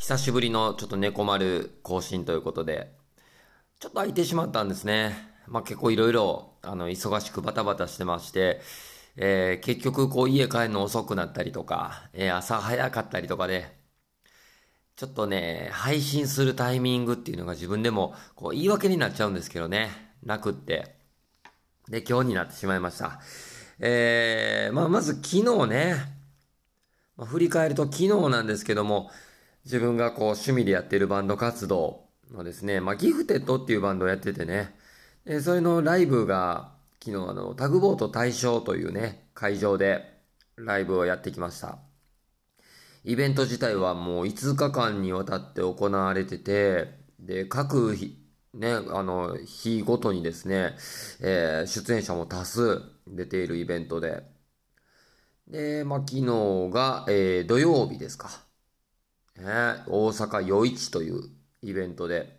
久しぶりのちょっと猫丸更新ということで、ちょっと空いてしまったんですね。まあ結構いろいろ、あの、忙しくバタバタしてまして、えー、結局こう家帰るの遅くなったりとか、えー、朝早かったりとかで、ちょっとね、配信するタイミングっていうのが自分でもこう言い訳になっちゃうんですけどね、なくって。で、今日になってしまいました。えー、まあまず昨日ね、まあ、振り返ると昨日なんですけども、自分がこう趣味でやってるバンド活動のですね、まあ、ギフテッドっていうバンドをやっててね、でそれのライブが昨日あの、タグボート大賞というね、会場でライブをやってきました。イベント自体はもう5日間にわたって行われてて、で、各日、ね、あの、日ごとにですね、えー、出演者も多数出ているイベントで、で、まあ、昨日が、えー、土曜日ですか。ね、大阪夜市というイベントで、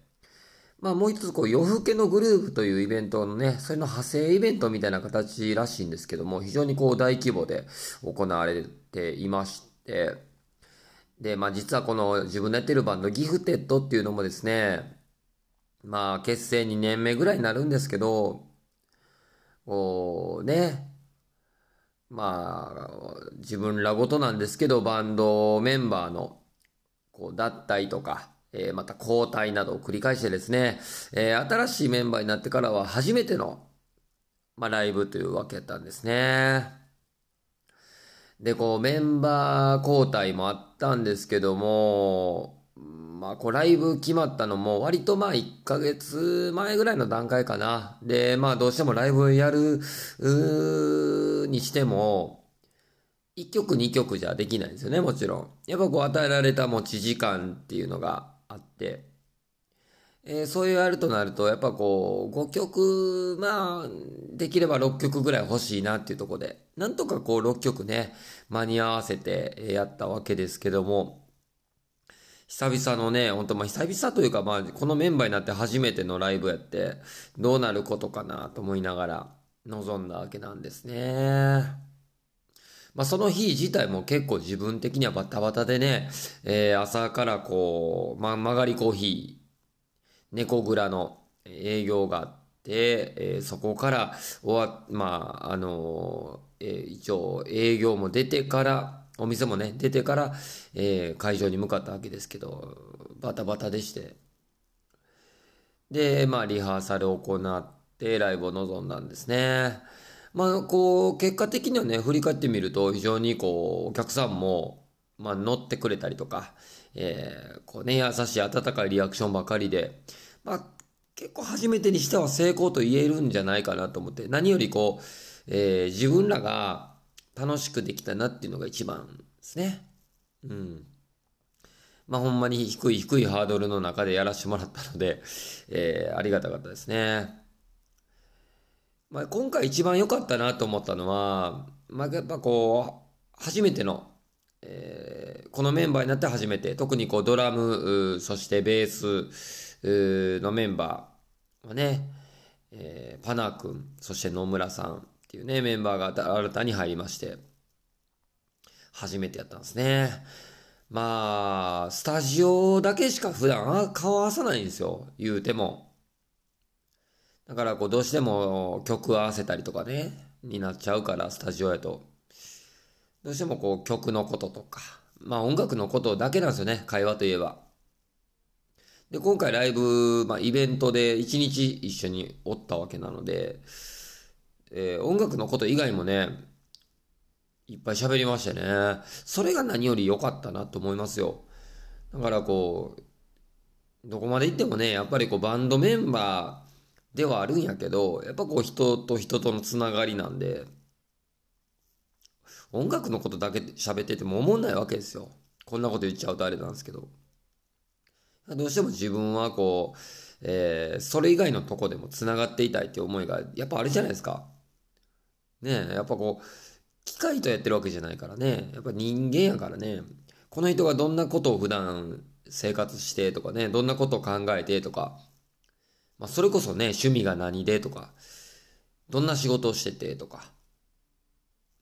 まあもう一つこう夜更けのグループというイベントのね、それの派生イベントみたいな形らしいんですけども、非常にこう大規模で行われていまして、で、まあ実はこの自分のやってるバンドギフテッドっていうのもですね、まあ結成2年目ぐらいになるんですけど、こうね、まあ自分らごとなんですけど、バンドメンバーのこう、脱退とか、えー、また交代などを繰り返してですね、えー、新しいメンバーになってからは初めての、まあ、ライブというわけだったんですね。で、こう、メンバー交代もあったんですけども、まあ、こう、ライブ決まったのも、割とまあ、1ヶ月前ぐらいの段階かな。で、まあ、どうしてもライブやる、にしても、1曲2曲じゃできないんですよね、もちろん。やっぱこう与えられた持ち時間っていうのがあって、えー、そういうやるとなると、やっぱこう、5曲、まあ、できれば6曲ぐらい欲しいなっていうとこで、なんとかこう6曲ね、間に合わせてやったわけですけども、久々のね、ほんとまあ久々というかまあ、このメンバーになって初めてのライブやって、どうなることかなと思いながら臨んだわけなんですね。まあ、その日自体も結構自分的にはバタバタでね、えー、朝からこう、まあ、曲がりコーヒー、猫蔵の営業があって、えー、そこから終わ、まあ、あのー、えー、一応営業も出てから、お店もね、出てから、えー、会場に向かったわけですけど、バタバタでして。で、まあ、リハーサルを行って、ライブを臨んだんですね。まあ、こう、結果的にはね、振り返ってみると、非常にこう、お客さんも、まあ、乗ってくれたりとか、えー、こうね、優しい温かいリアクションばかりで、まあ、結構初めてにしては成功と言えるんじゃないかなと思って、何よりこう、えー、自分らが楽しくできたなっていうのが一番ですね。うん。まあ、ほんまに低い低いハードルの中でやらせてもらったので、えー、ありがたかったですね。まあ、今回一番良かったなと思ったのは、まあ、やっぱこう、初めての、えー、このメンバーになって初めて、特にこうドラム、そしてベースのメンバーはね、えー、パナー君、そして野村さんっていうね、メンバーが新たに入りまして、初めてやったんですね。まあ、スタジオだけしか普段顔合わさないんですよ、言うても。だからこうどうしても曲合わせたりとかね、になっちゃうから、スタジオやと。どうしてもこう曲のこととか、まあ音楽のことだけなんですよね、会話といえば。で、今回ライブ、まあイベントで一日一緒におったわけなので、えー、音楽のこと以外もね、いっぱい喋りましたね。それが何より良かったなと思いますよ。だからこう、どこまで行ってもね、やっぱりこうバンドメンバー、ではあるんやけど、やっぱこう人と人とのつながりなんで、音楽のことだけ喋ってても思んないわけですよ。こんなこと言っちゃうとあれなんですけど。どうしても自分はこう、えー、それ以外のとこでもつながっていたいって思いがやっぱあるじゃないですか。ねえ、やっぱこう、機械とやってるわけじゃないからね。やっぱ人間やからね。この人がどんなことを普段生活してとかね、どんなことを考えてとか、まあ、それこそね、趣味が何でとか、どんな仕事をしててとか、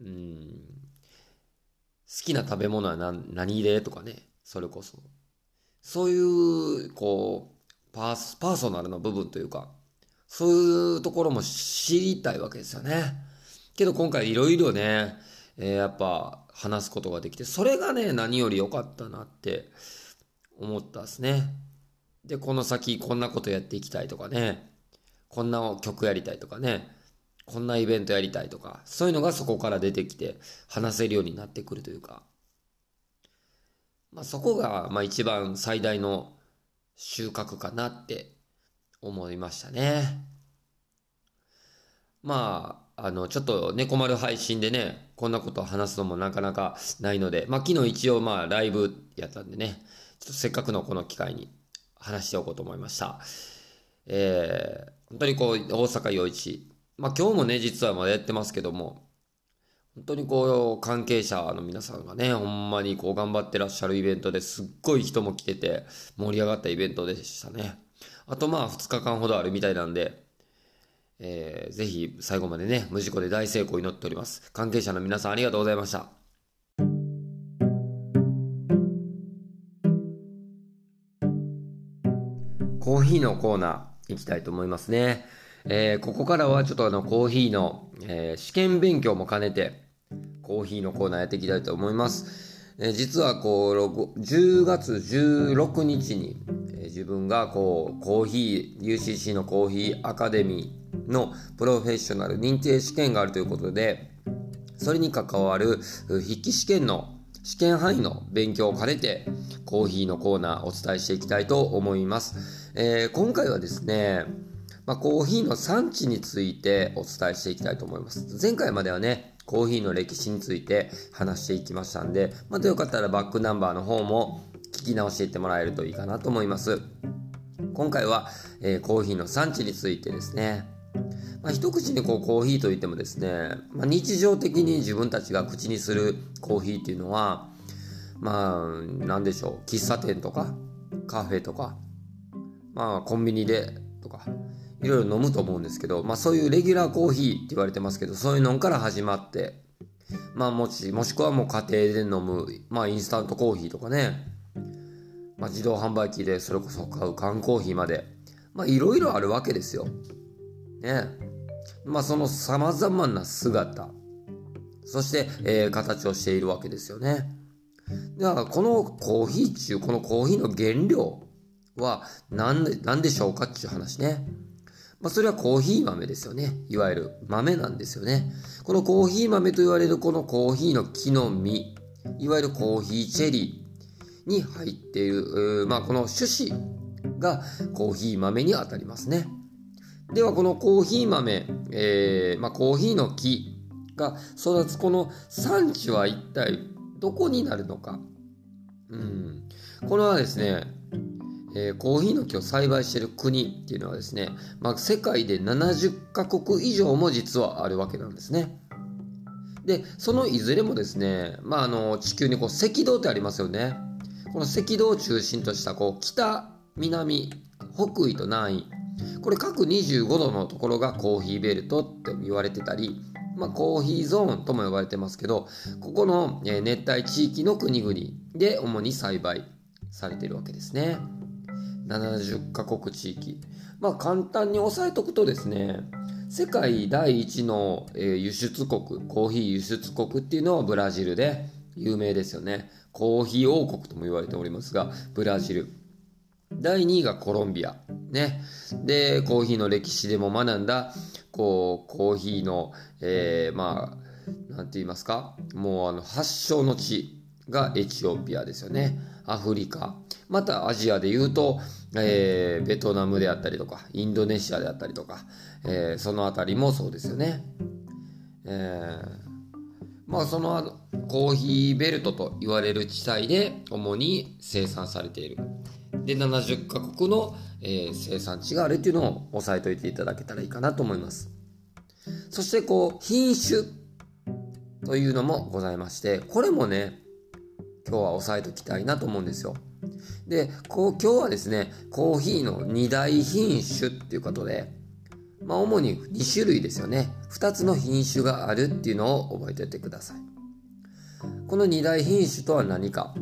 うん、好きな食べ物は何何でとかね、それこそ。そういう、こう、パース、パーソナルな部分というか、そういうところも知りたいわけですよね。けど今回いろいろね、えー、やっぱ話すことができて、それがね、何より良かったなって思ったですね。で、この先こんなことやっていきたいとかね、こんな曲やりたいとかね、こんなイベントやりたいとか、そういうのがそこから出てきて話せるようになってくるというか、まあそこが、まあ一番最大の収穫かなって思いましたね。まあ、あの、ちょっと猫丸配信でね、こんなことを話すのもなかなかないので、まあ昨日一応まあライブやったんでね、ちょっとせっかくのこの機会に話しておこうと思いました。えー、本当にこう、大阪陽一。まあ今日もね、実はまだやってますけども、本当にこう、関係者の皆さんがね、ほんまにこう頑張ってらっしゃるイベントですっごい人も来てて、盛り上がったイベントでしたね。あとまあ2日間ほどあるみたいなんで、えー、ぜひ最後までね、無事故で大成功祈っております。関係者の皆さんありがとうございました。ヒーのコーナー行きたいと思いますね。えー、ここからはちょっとあのコーヒーの、えー、試験勉強も兼ねて、コーヒーのコーナーやっていきたいと思います。えー、実はこう、10月16日に、え自分がこう、コーヒー、UCC のコーヒーアカデミーのプロフェッショナル認定試験があるということで、それに関わる筆記試験の試験範囲の勉強を兼ねて、コーヒーのコーナーお伝えしていきたいと思います。えー、今回はですね、まあ、コーヒーの産地についてお伝えしていきたいと思います。前回まではね、コーヒーの歴史について話していきましたんで、またよかったらバックナンバーの方も聞き直していってもらえるといいかなと思います。今回は、えー、コーヒーの産地についてですね。まあ、一口にこうコーヒーといってもですね、まあ、日常的に自分たちが口にするコーヒーっていうのは、まあ、なんでしょう、喫茶店とか、カフェとか、まあ、コンビニでとか、いろいろ飲むと思うんですけど、まあそういうレギュラーコーヒーって言われてますけど、そういうのから始まって、まあもし、もしくはもう家庭で飲む、まあインスタントコーヒーとかね、まあ自動販売機でそれこそ買う缶コーヒーまで、まあいろいろあるわけですよ。ね。まあその様々な姿、そして、えー、形をしているわけですよね。だからこのコーヒー中、このコーヒーの原料は何で何でしょうかっていう話ね。まあ、それはコーヒー豆ですよね。いわゆる豆なんですよね。このコーヒー豆と言われるこのコーヒーの木の実、いわゆるコーヒーチェリーに入っている、まあ、この種子がコーヒー豆に当たりますね。では、このコーヒー豆、えー、まあ、コーヒーの木が育つこの産地は一体どこになるのか。うん。これはですね、えー、コーヒーの木を栽培している国っていうのはですね、まあ、世界で70カ国以上も実はあるわけなんですね。で、そのいずれもですね、まあ、あの、地球にこう赤道ってありますよね。この赤道を中心としたこう北、南、北緯と南緯。これ各25度のところがコーヒーベルトって言われてたり、まあ、コーヒーゾーンとも呼ばれてますけど、ここの熱帯地域の国々で主に栽培されてるわけですね。70カ国地域。まあ簡単に押さえとくとですね、世界第一の、輸出国、コーヒー輸出国っていうのはブラジルで有名ですよね。コーヒー王国とも言われておりますが、ブラジル。第2位がコロンビア。ね。で、コーヒーの歴史でも学んだ、こう、コーヒーの、えー、まあ、なんて言いますか？もうあの、発祥の地がエチオピアですよね。アフリカ。またアジアで言うと、えー、ベトナムであったりとか、インドネシアであったりとか、えー、そのあたりもそうですよね。えー、まあそのコーヒーベルトと言われる地帯で主に生産されている。で、70カ国の、えー、生産地があるっていうのを押さえておいていただけたらいいかなと思います。そしてこう、品種というのもございまして、これもね、今日は押さえておきたいなと思うんですよ。で、こう今日はですね、コーヒーの2大品種っていうことで、まあ主に2種類ですよね。2つの品種があるっていうのを覚えておいてください。この2大品種とは何か。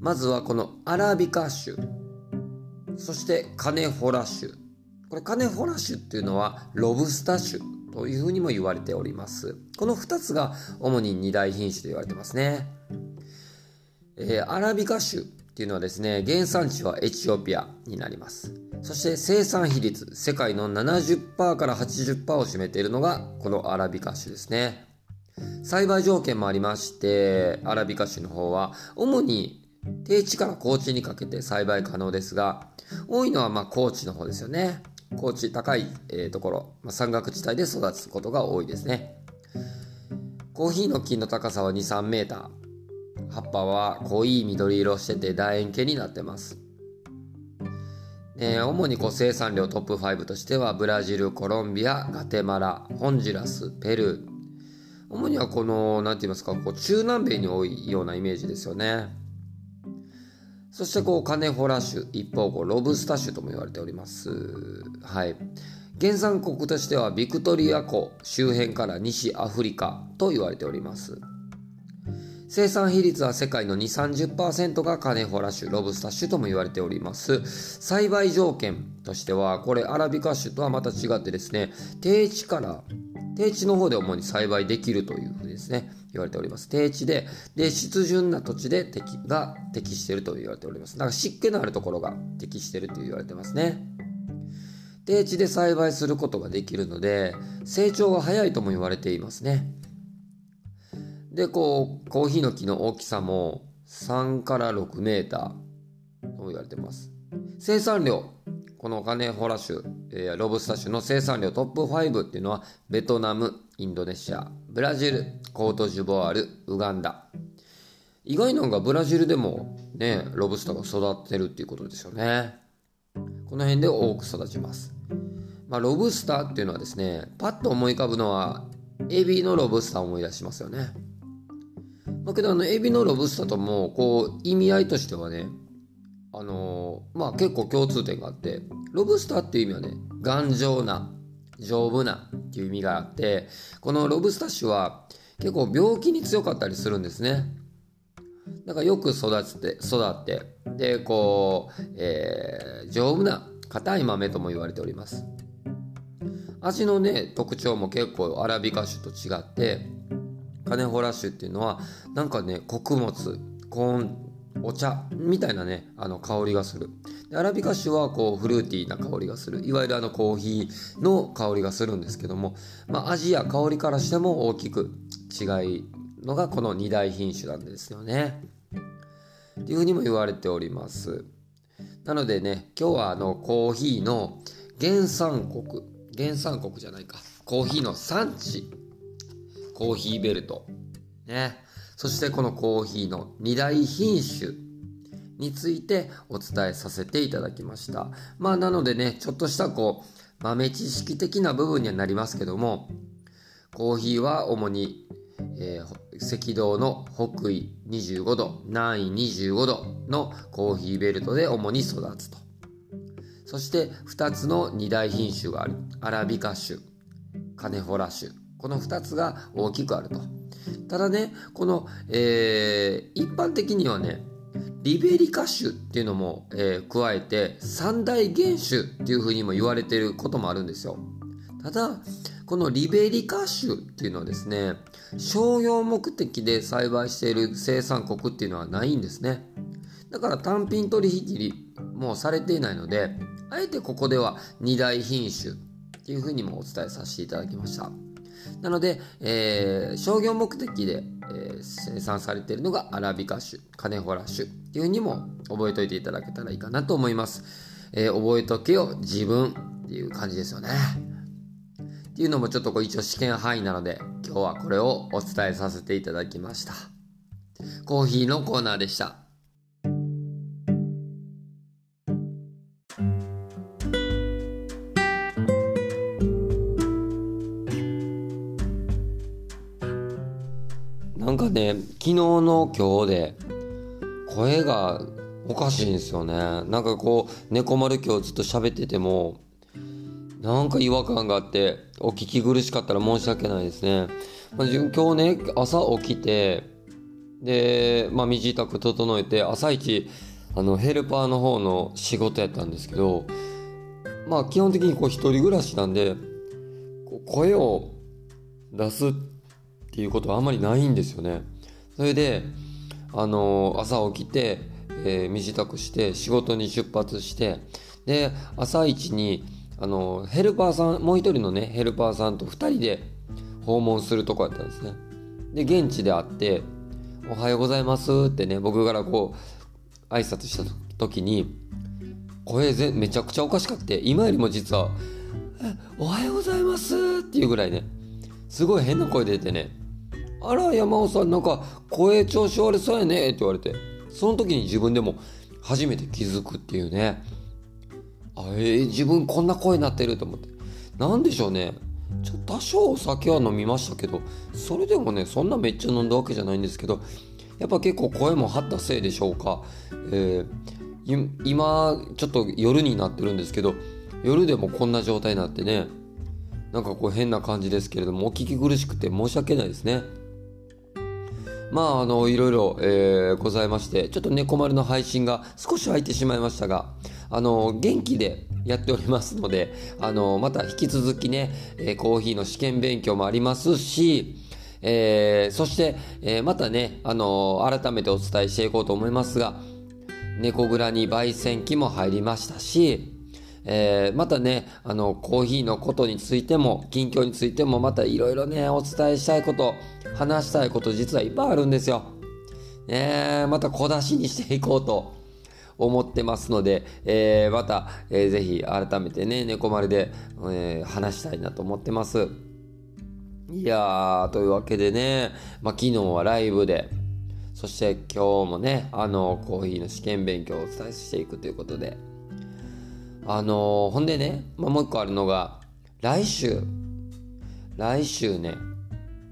まずはこのアラビカ種、そしてカネホラ種。これカネホラ種っていうのはロブスター種というふうにも言われております。この2つが主に二大品種と言われてますね。えー、アラビカ種っていうのはですね、原産地はエチオピアになります。そして生産比率、世界の70%から80%を占めているのがこのアラビカ種ですね。栽培条件もありまして、アラビカ種の方は主に低地から高地にかけて栽培可能ですが、多いのはまあ高地の方ですよね。高地、高い、えー、ところ、まあ、山岳地帯で育つことが多いですね。コーヒーの木の高さは2、3メーター。葉っぱは濃い緑色してて楕円形になってます。え、主にこう生産量トップ5としてはブラジル、コロンビア、ガテマラ、ホンジュラス、ペルー。主にはこの、なんて言いますか、こう中南米に多いようなイメージですよね。そしてこうカネホラ種、一方こうロブスタ種とも言われております。はい。原産国としてはビクトリア湖周辺から西アフリカと言われております。生産比率は世界の2、30%がカネホラ種、ロブスタ種とも言われております。栽培条件としては、これアラビカ種とはまた違ってですね、低地から低地の方で主に栽培できるというふうにですね、言われております。低地で、で、湿潤な土地で適が適していると言われております。だから湿気のあるところが適していると言われてますね。低地で栽培することができるので、成長が早いとも言われていますね。で、こう、コーヒーの木の大きさも3から6メーターと言われてます。生産量、このカネホラ種、えー、ロブスタ種の生産量トップ5っていうのは、ベトナム、インドネシア、ブラジル、コートジュボワール、ウガンダ。意外なのがブラジルでもね、ロブスターが育ってるっていうことですよね。この辺で多く育ちます。まあ、ロブスターっていうのはですね、パッと思い浮かぶのは、エビのロブスターを思い出しますよね。だけどあの、エビのロブスターとも、こう、意味合いとしてはね、あのー、まあ結構共通点があって、ロブスターっていう意味はね、頑丈な、丈夫なっていう意味があって、このロブスタッシュは結構病気に強かったりするんですね。だからよく育てて、育って、で、こう、えー、丈夫な硬い豆とも言われております。味のね、特徴も結構アラビカ種と違って、カネホラ種っていうのは、なんかね、穀物、コーンお茶みたいなね、あの香りがする。でアラビカ種はこうフルーティーな香りがする。いわゆるあのコーヒーの香りがするんですけども、まあ味や香りからしても大きく違いのがこの二大品種なんですよね。っていうふうにも言われております。なのでね、今日はあのコーヒーの原産国、原産国じゃないか、コーヒーの産地、コーヒーベルト、ね、そしてこのコーヒーの二大品種についてお伝えさせていただきました。まあなのでね、ちょっとしたこう豆知識的な部分にはなりますけども、コーヒーは主に、えー、赤道の北緯25度、南緯25度のコーヒーベルトで主に育つと。そして2つの二大品種がある。アラビカ種、カネホラ種。この2つが大きくあると。ただね、この、えー、一般的にはね、リベリカ種っていうのも、えー、加えて三大原種っていうふうにも言われてることもあるんですよ。ただ、このリベリカ種っていうのはですね、商用目的で栽培している生産国っていうのはないんですね。だから単品取引もされていないので、あえてここでは二大品種っていうふうにもお伝えさせていただきました。なので、えー、商業目的で、えー、生産されているのがアラビカ種、カネホラ種っていうふうにも覚えておいていただけたらいいかなと思います。えー、覚えとけよ自分っていう感じですよね。っていうのもちょっとこう一応試験範囲なので今日はこれをお伝えさせていただきました。コーヒーのコーナーでした。昨日の今日で、声がおかしいんですよね。なんかこう、猫丸今日ずっと喋ってても、なんか違和感があって、お聞き苦しかったら申し訳ないですね。まあ、今日ね、朝起きて、で、まあ、身支度整えて、朝一、あの、ヘルパーの方の仕事やったんですけど、まあ、基本的にこう、一人暮らしなんで、声を出すっていうことはあんまりないんですよね。それで、あの、朝起きて、えー、身支度して、仕事に出発して、で、朝一に、あの、ヘルパーさん、もう一人のね、ヘルパーさんと二人で訪問するとこやったんですね。で、現地で会って、おはようございますってね、僕からこう、挨拶した時に、声ぜめちゃくちゃおかしかって、今よりも実は、おはようございますっていうぐらいね、すごい変な声出てね、あら、山尾さん、なんか声調子悪そうやねって言われて、その時に自分でも初めて気づくっていうね、あえー、自分こんな声になってると思って。なんでしょうね。ちょ多少お酒は飲みましたけど、それでもね、そんなめっちゃ飲んだわけじゃないんですけど、やっぱ結構声も張ったせいでしょうか。えー、今、ちょっと夜になってるんですけど、夜でもこんな状態になってね、なんかこう変な感じですけれども、お聞き苦しくて申し訳ないですね。まあ、あの、いろいろ、えー、ございまして、ちょっと猫丸の配信が少し空いてしまいましたが、あの、元気でやっておりますので、あの、また引き続きね、えー、コーヒーの試験勉強もありますし、えー、そして、えー、またね、あの改めてお伝えしていこうと思いますが、猫蔵に焙煎機も入りましたし、えー、またね、あの、コーヒーのことについても、近況についても、またいろいろね、お伝えしたいこと、話したいこと実はいっぱいあるんですよ。ねまた小出しにしていこうと思ってますので、えー、また、えー、ぜひ改めてね、猫丸で、えー、話したいなと思ってます。いやー、というわけでね、まあ、昨日はライブで、そして今日もね、あの、コーヒーの試験勉強をお伝えしていくということで、あのー、ほんでね、まあ、もう一個あるのが、来週、来週ね、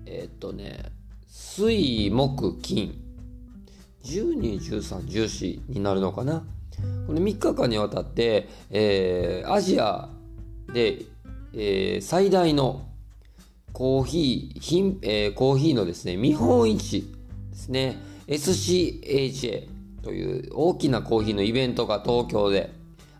えー、っとね、水、木、金、12、13、14になるのかな。これ3日間にわたって、えー、アジアで、えー、最大のコーヒー、品えー、コーヒーのですね、見本市ですね、SCHA という大きなコーヒーのイベントが東京で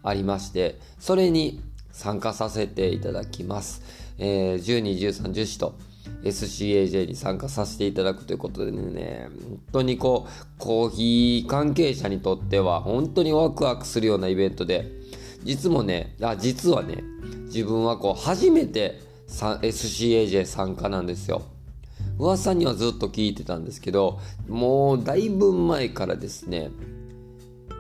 ありまして、それに参加させていただきます。えー、12、13、14と SCAJ に参加させていただくということでね、本当にこう、コーヒー関係者にとっては本当にワクワクするようなイベントで、実もね、あ、実はね、自分はこう、初めて SCAJ 参加なんですよ。噂にはずっと聞いてたんですけど、もうだいぶ前からですね、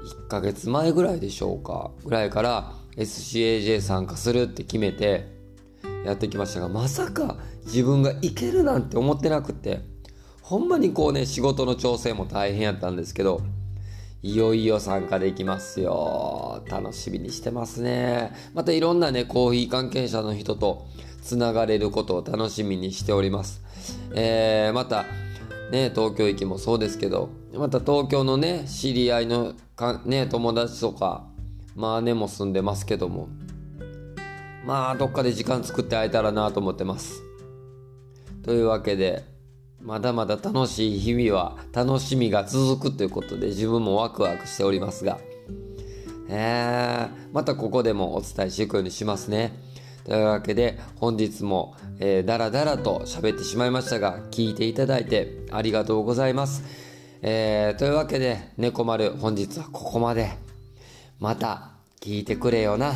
1ヶ月前ぐらいでしょうか、ぐらいから SCAJ 参加するって決めてやってきましたが、まさか自分がいけるなんて思ってなくて、ほんまにこうね、仕事の調整も大変やったんですけど、いよいよ参加できますよ。楽しみにしてますね。またいろんなね、コーヒー関係者の人とつながれることを楽しみにしております。えー、また、ね、東京行きもそうですけど、また東京のね、知り合いのか、ね、友達とか、まあねも住んでますけども、まあどっかで時間作って会えたらなと思ってます。というわけで、まだまだ楽しい日々は楽しみが続くということで自分もワクワクしておりますが、えー、またここでもお伝えしていくようにしますね。というわけで本日も、えー、だらだらと喋ってしまいましたが聞いていただいてありがとうございます。えー、というわけで猫丸本日はここまで。また聞いてくれよな。